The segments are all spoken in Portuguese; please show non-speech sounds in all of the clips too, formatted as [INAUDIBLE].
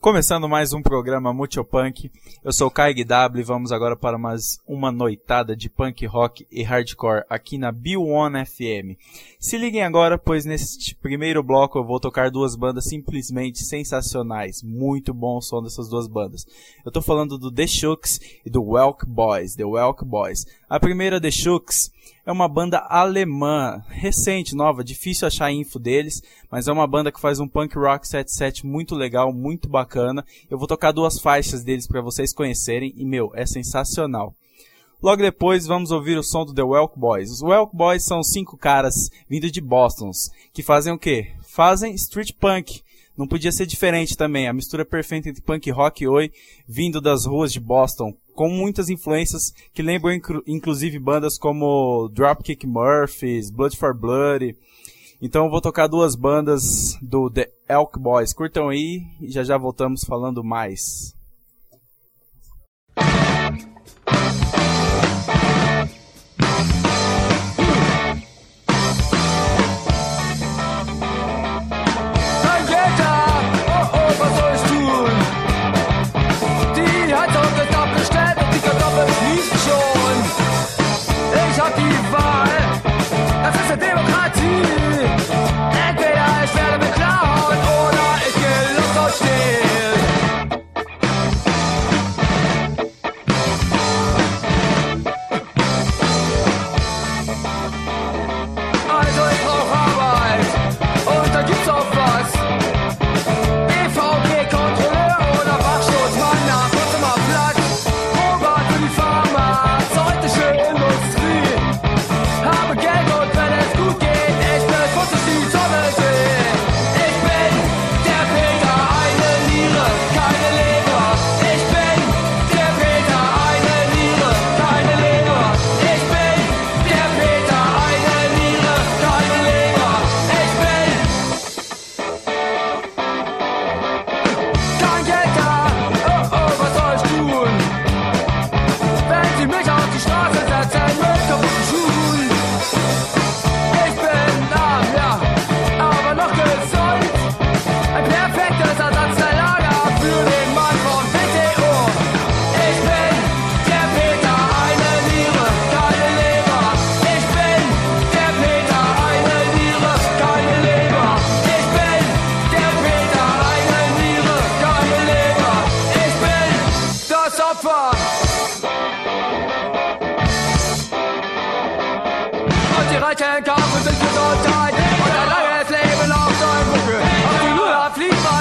Começando mais um programa Multipunk, eu sou o Kai W e vamos agora para mais uma noitada de punk rock e hardcore aqui na B1 FM. Se liguem agora, pois neste primeiro bloco eu vou tocar duas bandas simplesmente sensacionais. Muito bom o som dessas duas bandas. Eu tô falando do The Shooks e do Welk Boys, The Welk Boys. A primeira, The Shooks, é uma banda alemã, recente, nova, difícil achar info deles, mas é uma banda que faz um punk rock 77 muito legal, muito bacana. Eu vou tocar duas faixas deles para vocês conhecerem e meu, é sensacional. Logo depois vamos ouvir o som do The Welk Boys. Os Welk Boys são cinco caras vindo de Boston que fazem o quê? Fazem street punk. Não podia ser diferente também. A mistura perfeita entre punk rock e oi, vindo das ruas de Boston, com muitas influências que lembram inclusive bandas como Dropkick Murphys, Blood for Blood. Então vou tocar duas bandas do The Elk Boys. Curtam aí e já já voltamos falando mais. Und die Reiche in sind Gesundheit und ein langes Leben auf deinem Buckel. Auf die Lula fliegt man.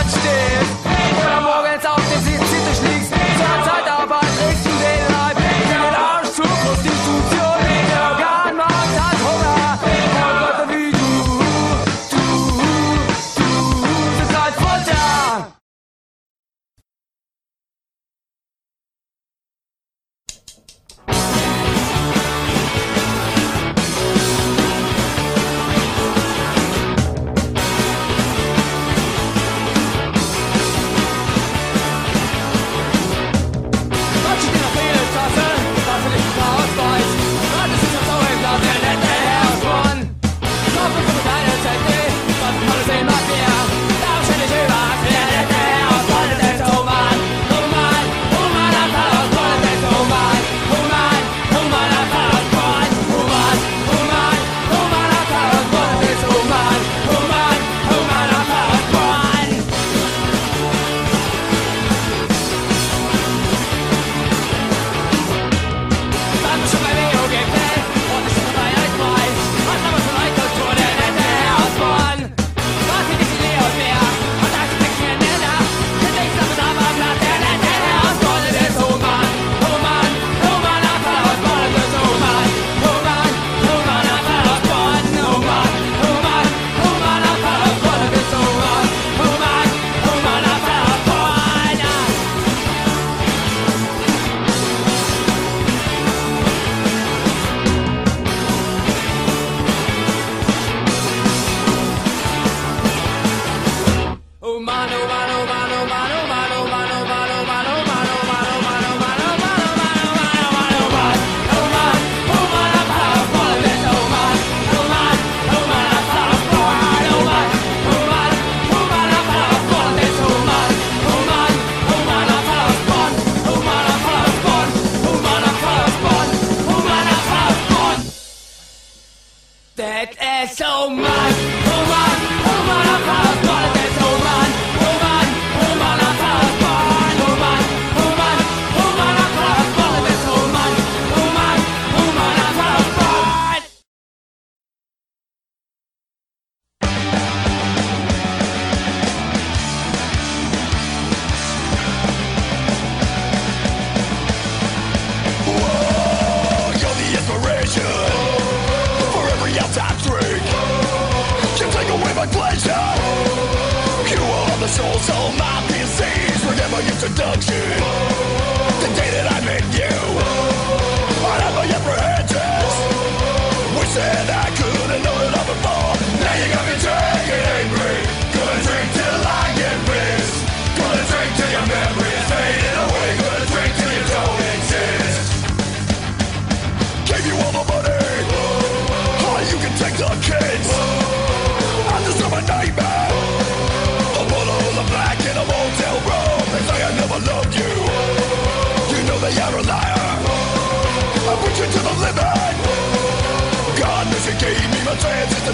your seduction.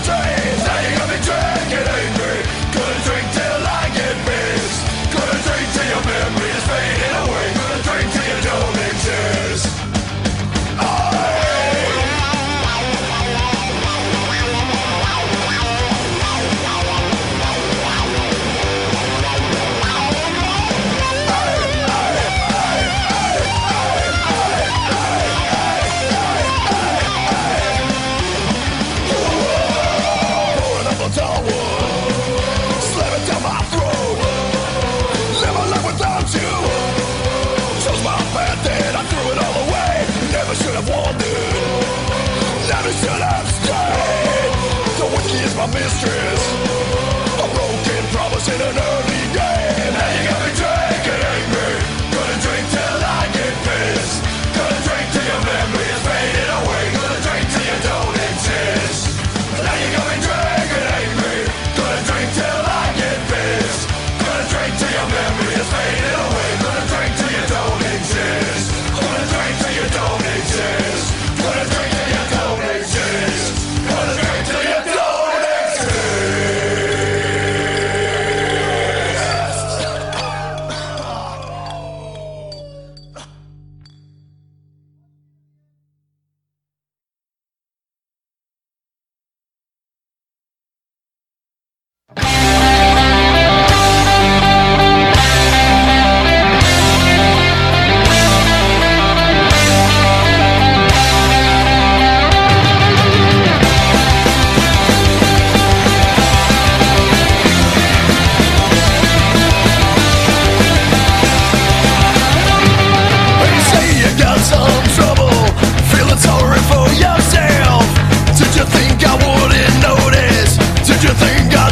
Say. true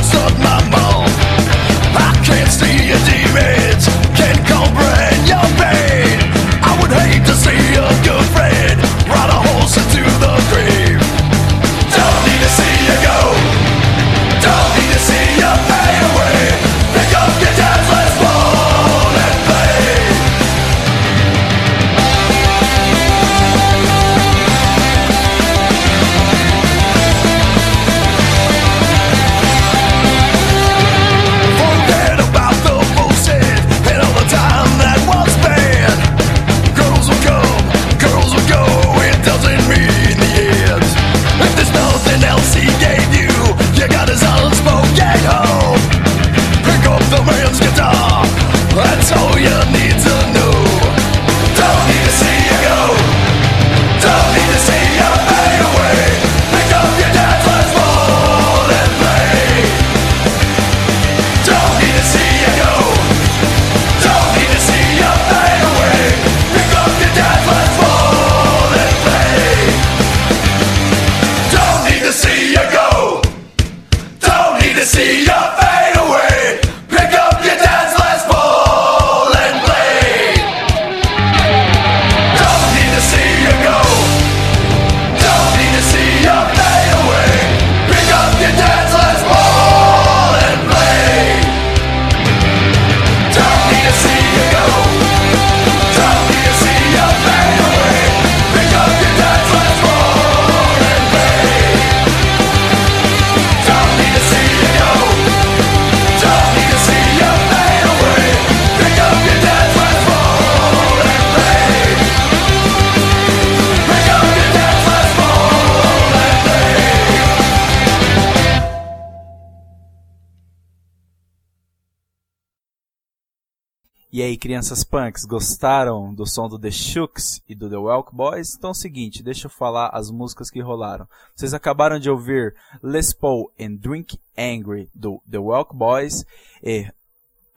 suck my mind. Crianças punks, gostaram do som do The Shooks e do The Welk Boys? Então é o seguinte, deixa eu falar as músicas que rolaram. Vocês acabaram de ouvir Les Paul and Drink Angry do The Welk Boys e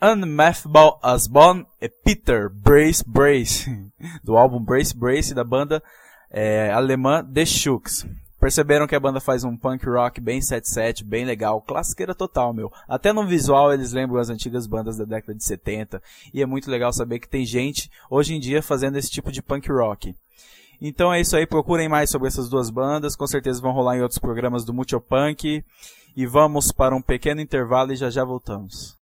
Unmathable Asbon e Peter Brace Brace, [LAUGHS] do álbum Brace Brace da banda é, alemã The Shooks. Perceberam que a banda faz um punk rock bem 77, bem legal, classiqueira total, meu. Até no visual eles lembram as antigas bandas da década de 70, e é muito legal saber que tem gente hoje em dia fazendo esse tipo de punk rock. Então é isso aí, procurem mais sobre essas duas bandas, com certeza vão rolar em outros programas do Multipunk. E vamos para um pequeno intervalo e já já voltamos.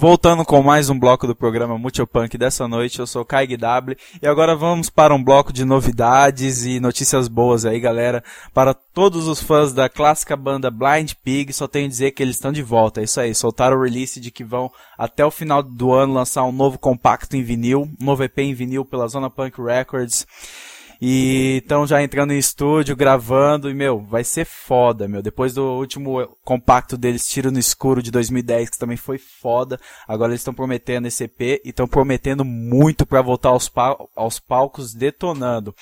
Voltando com mais um bloco do programa Multipunk dessa noite, eu sou Kai W e agora vamos para um bloco de novidades e notícias boas aí, galera. Para todos os fãs da clássica banda Blind Pig, só tenho a dizer que eles estão de volta. É isso aí, soltaram o release de que vão até o final do ano lançar um novo compacto em vinil, um novo EP em vinil pela Zona Punk Records. E estão já entrando em estúdio, gravando, e, meu, vai ser foda, meu. Depois do último compacto deles, Tiro no Escuro, de 2010, que também foi foda. Agora eles estão prometendo esse EP e estão prometendo muito para voltar aos, pal aos palcos detonando.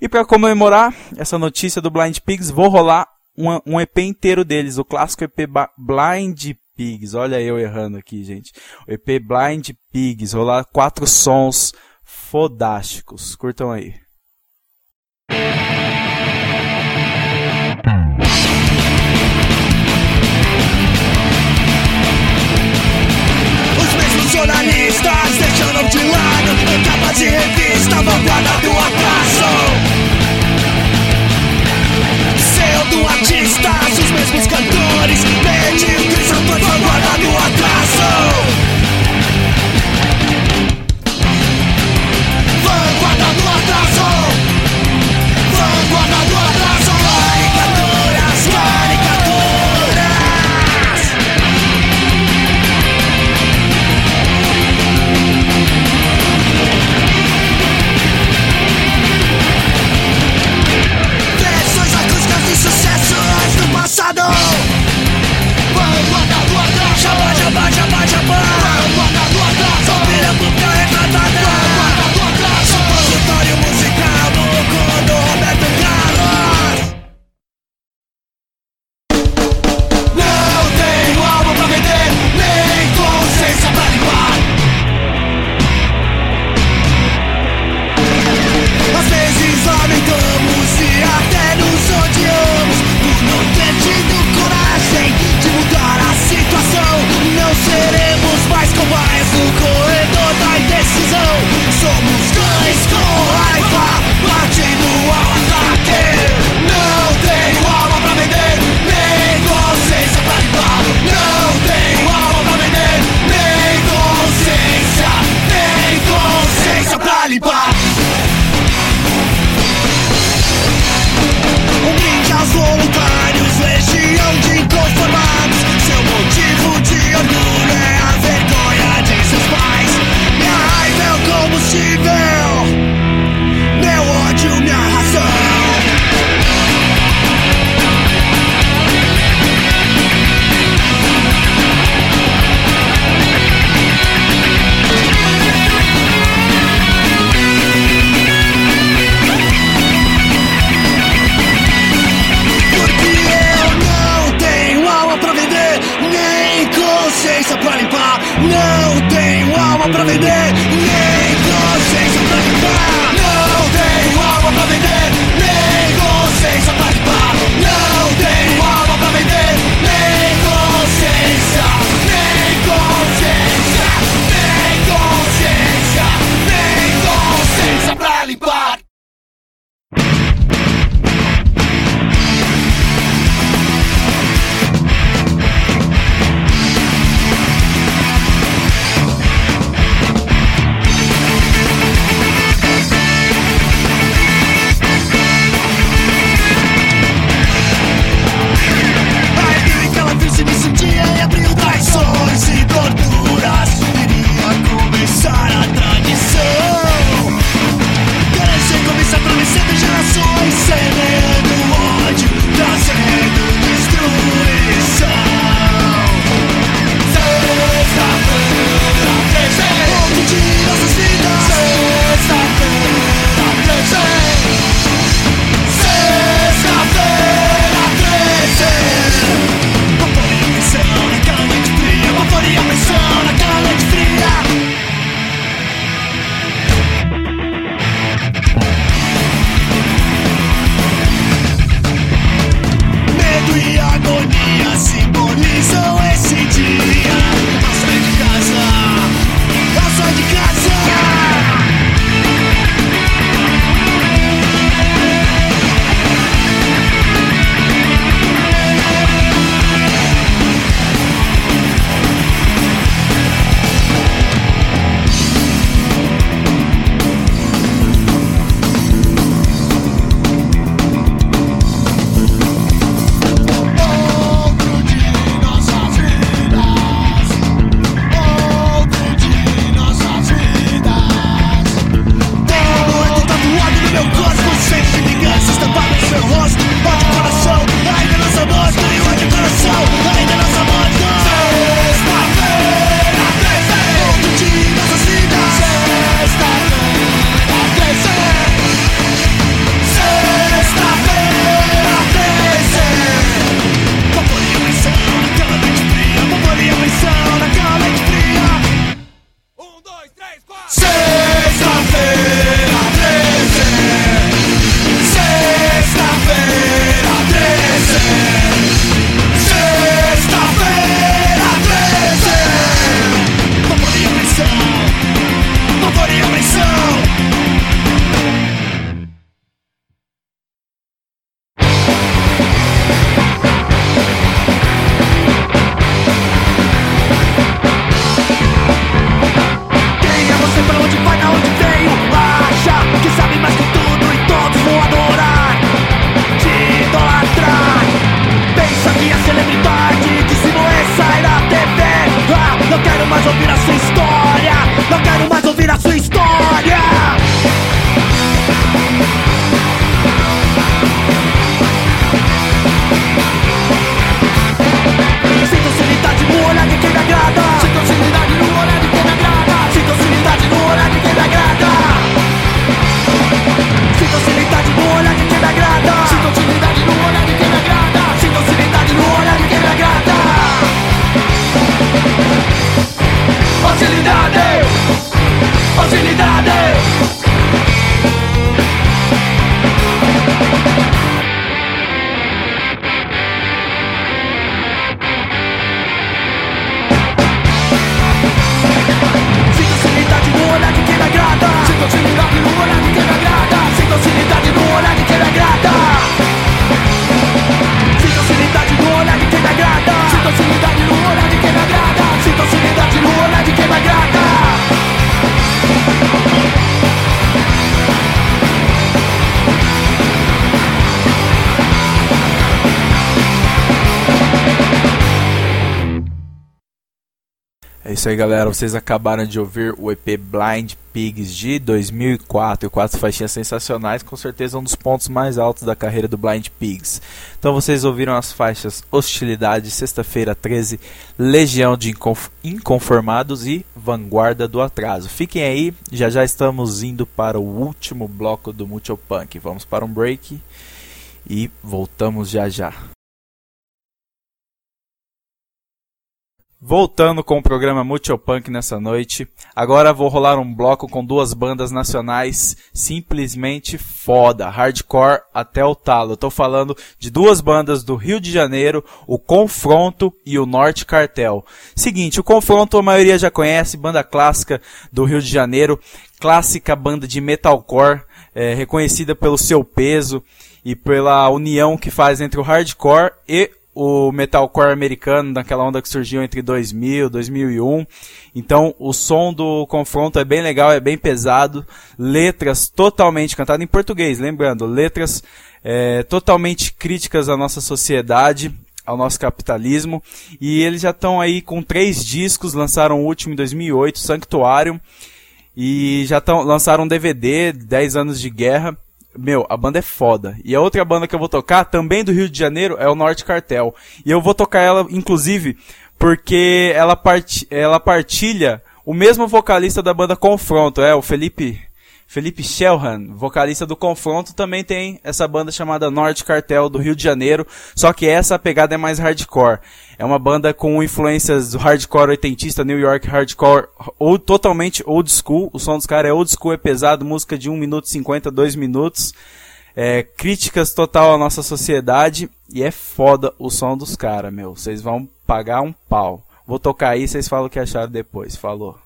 E para comemorar essa notícia do Blind Pigs, vou rolar um, um EP inteiro deles, o clássico EP Blind Pigs. Olha eu errando aqui, gente. O EP Blind Pigs, rolar quatro sons fodásticos. Curtam aí. Os mesmos jornalistas deixaram de lado Em capa de revista, vanguarda do atraso. Sendo artistas, isso aí, galera. Vocês acabaram de ouvir o EP Blind Pigs de 2004. Quatro faixinhas sensacionais, com certeza um dos pontos mais altos da carreira do Blind Pigs. Então vocês ouviram as faixas Hostilidade, Sexta-feira 13, Legião de Inconformados e Vanguarda do Atraso. Fiquem aí, já já estamos indo para o último bloco do Multipunk. Vamos para um break e voltamos já já. Voltando com o programa Multipunk nessa noite. Agora vou rolar um bloco com duas bandas nacionais simplesmente foda, hardcore até o talo. Eu tô falando de duas bandas do Rio de Janeiro, o Confronto e o Norte Cartel. Seguinte, o Confronto a maioria já conhece, banda clássica do Rio de Janeiro, clássica banda de metalcore, é, reconhecida pelo seu peso e pela união que faz entre o hardcore e o metalcore americano, daquela onda que surgiu entre 2000 e 2001. Então, o som do confronto é bem legal, é bem pesado. Letras totalmente cantadas em português, lembrando, letras é, totalmente críticas à nossa sociedade, ao nosso capitalismo. E eles já estão aí com três discos, lançaram o último em 2008, Sanctuário. E já tão, lançaram um DVD, 10 anos de guerra. Meu, a banda é foda. E a outra banda que eu vou tocar, também do Rio de Janeiro, é o Norte Cartel. E eu vou tocar ela, inclusive, porque ela, part... ela partilha o mesmo vocalista da banda Confronto, é o Felipe Felipe Shelhan, vocalista do Confronto, também tem essa banda chamada Norte Cartel do Rio de Janeiro, só que essa pegada é mais hardcore. É uma banda com influências do hardcore oitentista, New York hardcore, ou totalmente old school. O som dos caras é old school, é pesado, música de 1 minuto 50, 2 minutos. É, críticas total à nossa sociedade e é foda o som dos caras, meu. Vocês vão pagar um pau. Vou tocar aí, vocês falam o que acharam depois. Falou.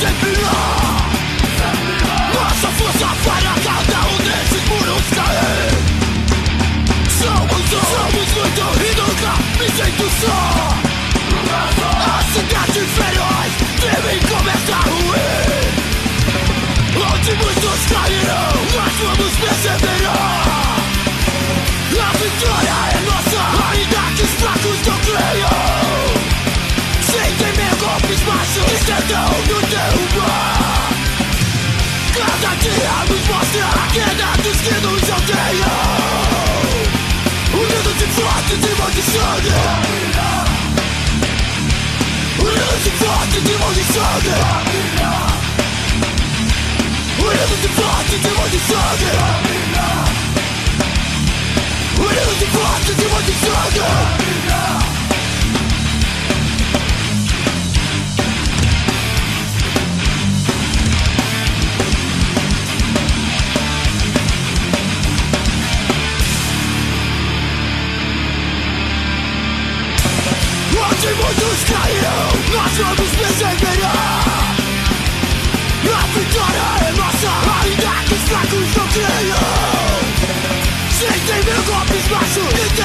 Music Quedados que nos odeiam Unidos e fortes e maldições Unidos e fortes e de Unidos e fortes e maldições Unidos e fortes e maldições todos caiu, nós vamos perseverar. A vitória é nossa, ainda que os fracos não creiam. Sentem mil golpes baixos.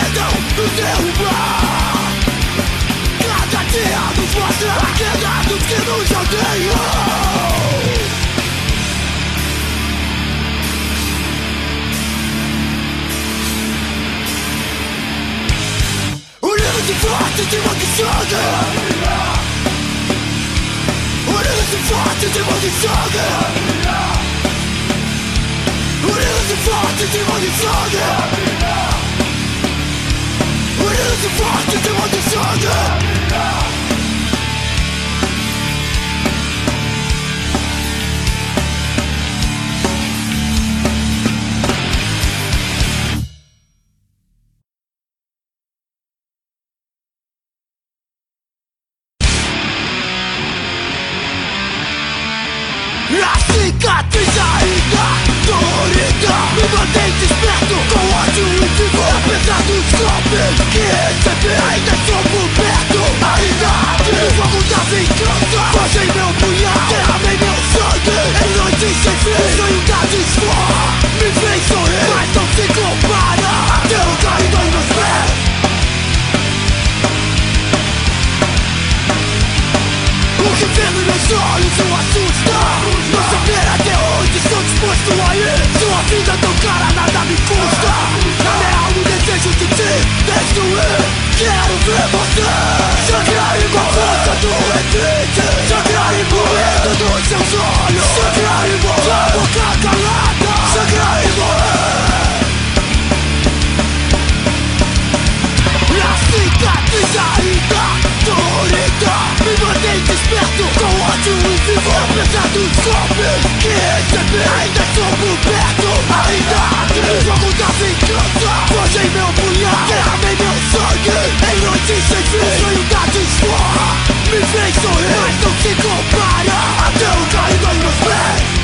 Com ódio e vivo Apesar dos golpes que recebi Ainda por perto, ainda aqui O jogo da vingança Forjei meu punhal Derramei meu sangue Em noites sem fim O sonho da desforra Me fez sorrir Mas não se compara Até o caído em meus pés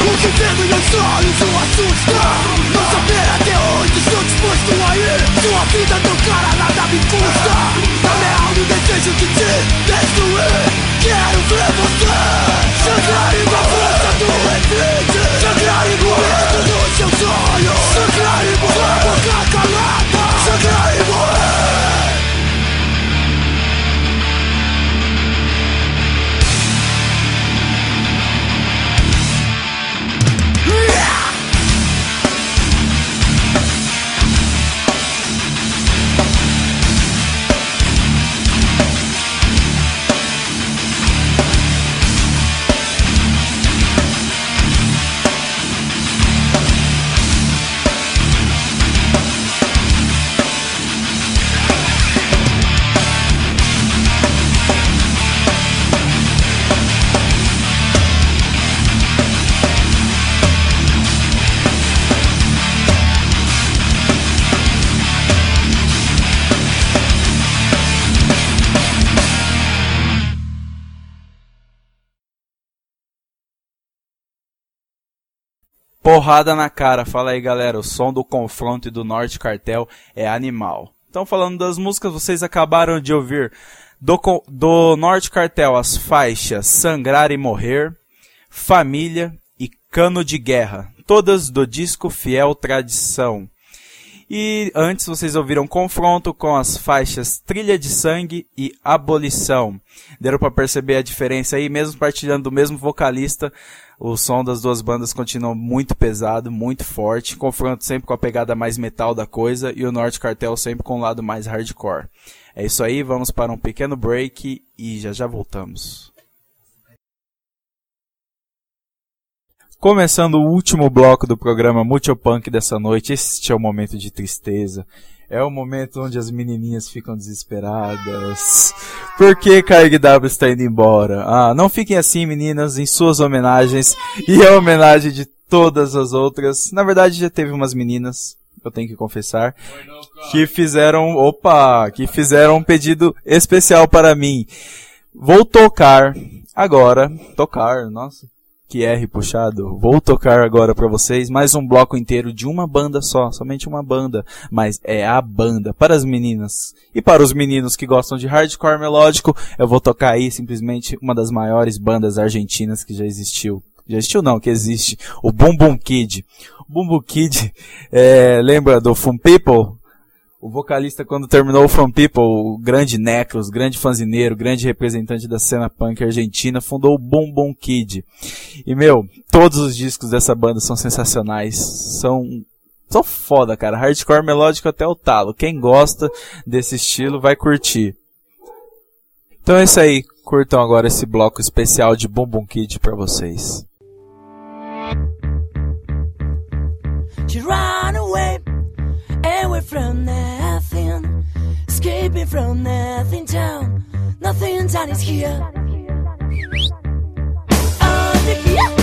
O que vendo meus olhos o assusta disposto a ir Sua vida tão cara nada me custa Na minha alma o desejo de te destruir. Quero ver você Sangrar igual a força do Porrada na cara. Fala aí, galera. O som do confronto e do Norte Cartel é animal. Então, falando das músicas, vocês acabaram de ouvir do, do Norte Cartel as faixas Sangrar e Morrer, Família e Cano de Guerra. Todas do disco Fiel Tradição. E antes vocês ouviram confronto com as faixas Trilha de Sangue e Abolição. Deram pra perceber a diferença aí, mesmo partilhando do mesmo vocalista, o som das duas bandas continua muito pesado, muito forte. Confronto sempre com a pegada mais metal da coisa e o Norte Cartel sempre com o lado mais hardcore. É isso aí, vamos para um pequeno break e já já voltamos. Começando o último bloco do programa Multipunk dessa noite, este é o momento de tristeza. É o momento onde as menininhas ficam desesperadas. Por que KGW está indo embora? Ah, não fiquem assim, meninas, em suas homenagens e a homenagem de todas as outras. Na verdade, já teve umas meninas, eu tenho que confessar, que fizeram, opa, que fizeram um pedido especial para mim. Vou tocar agora, tocar, nossa, que R puxado. Vou tocar agora pra vocês mais um bloco inteiro de uma banda só, somente uma banda, mas é a banda para as meninas e para os meninos que gostam de hardcore melódico. Eu vou tocar aí simplesmente uma das maiores bandas argentinas que já existiu. Já existiu não, que existe. O Boom Boom Kid. O Boom Boom Kid, é, lembra do Fun People? O vocalista, quando terminou o From People, o grande Necros, grande fanzineiro, grande representante da cena punk argentina, fundou o Boom Boom Kid. E, meu, todos os discos dessa banda são sensacionais. São, são foda, cara. Hardcore melódico até o talo. Quem gosta desse estilo vai curtir. Então é isso aí. Curtam agora esse bloco especial de Boom Kid pra vocês. Away from nothing, escaping from nothing town. Nothing town is here. Under here,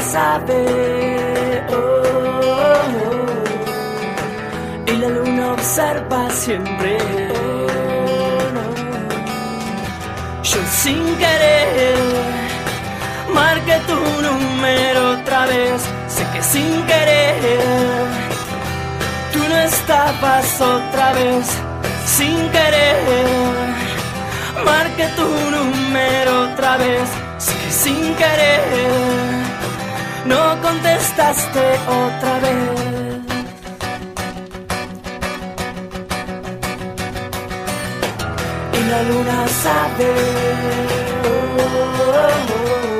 sabe. oh, oh, oh. y la luna observa siempre. oh, no. Yo sin querer marqué tu número otra vez. Sé que sin querer tú no estabas otra vez. Sin querer marqué tu número otra vez. Sé que sin querer no contestaste otra vez. Y la luna sabe. oh, oh, oh.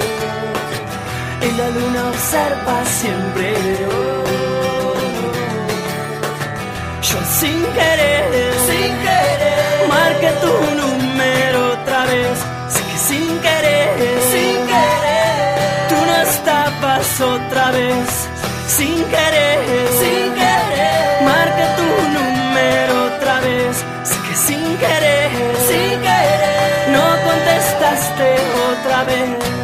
Y la luna observa siempre. Yo sin querer, sin querer, marqué tu número otra vez. Sin querer, sin querer, marqué tu número otra vez. Sé que sin querer, sin querer, no contestaste otra vez.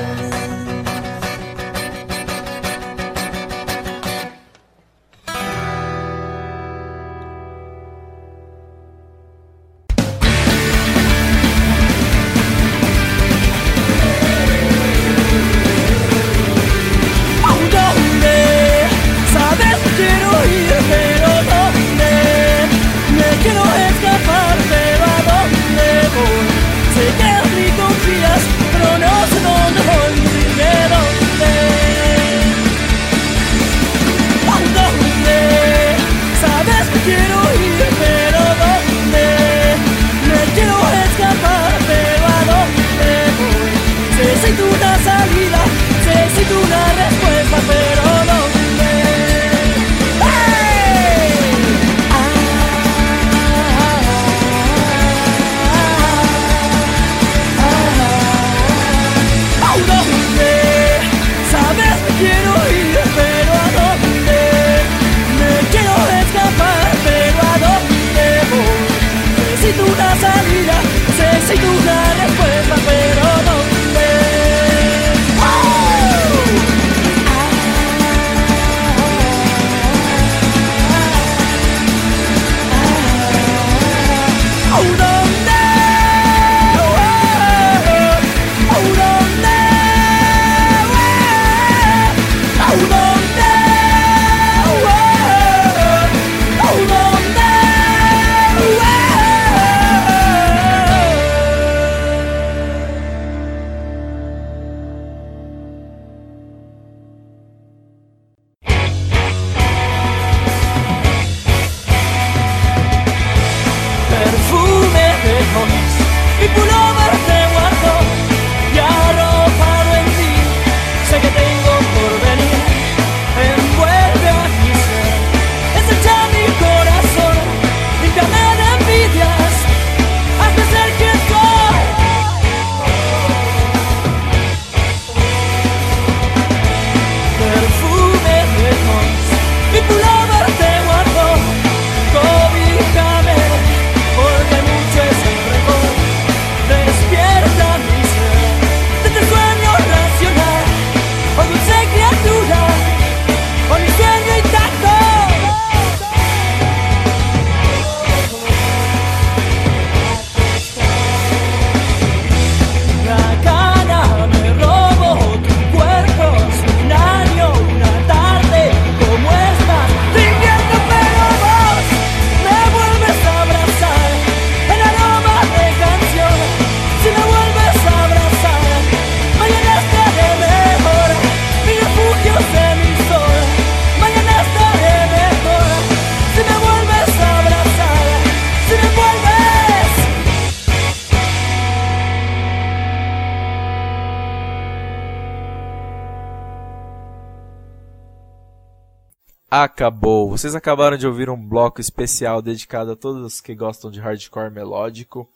Acabou. Vocês acabaram de ouvir um bloco especial dedicado a todos que gostam de hardcore melódico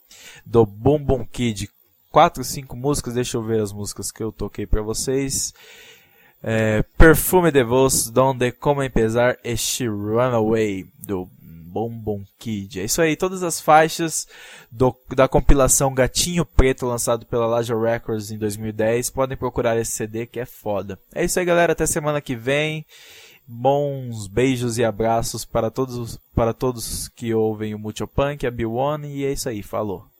do Boom Boom Kid. Quatro, cinco músicas, deixa eu ver as músicas que eu toquei para vocês. É, Perfume de Voz, Donde Como Empezar e She Run Away, do Boom Kid. É isso aí, todas as faixas do, da compilação Gatinho Preto, lançado pela Laja Records em 2010. Podem procurar esse CD que é foda. É isso aí, galera. Até semana que vem. Bons beijos e abraços para todos, para todos que ouvem o Multipunk, a B1 e é isso aí. Falou.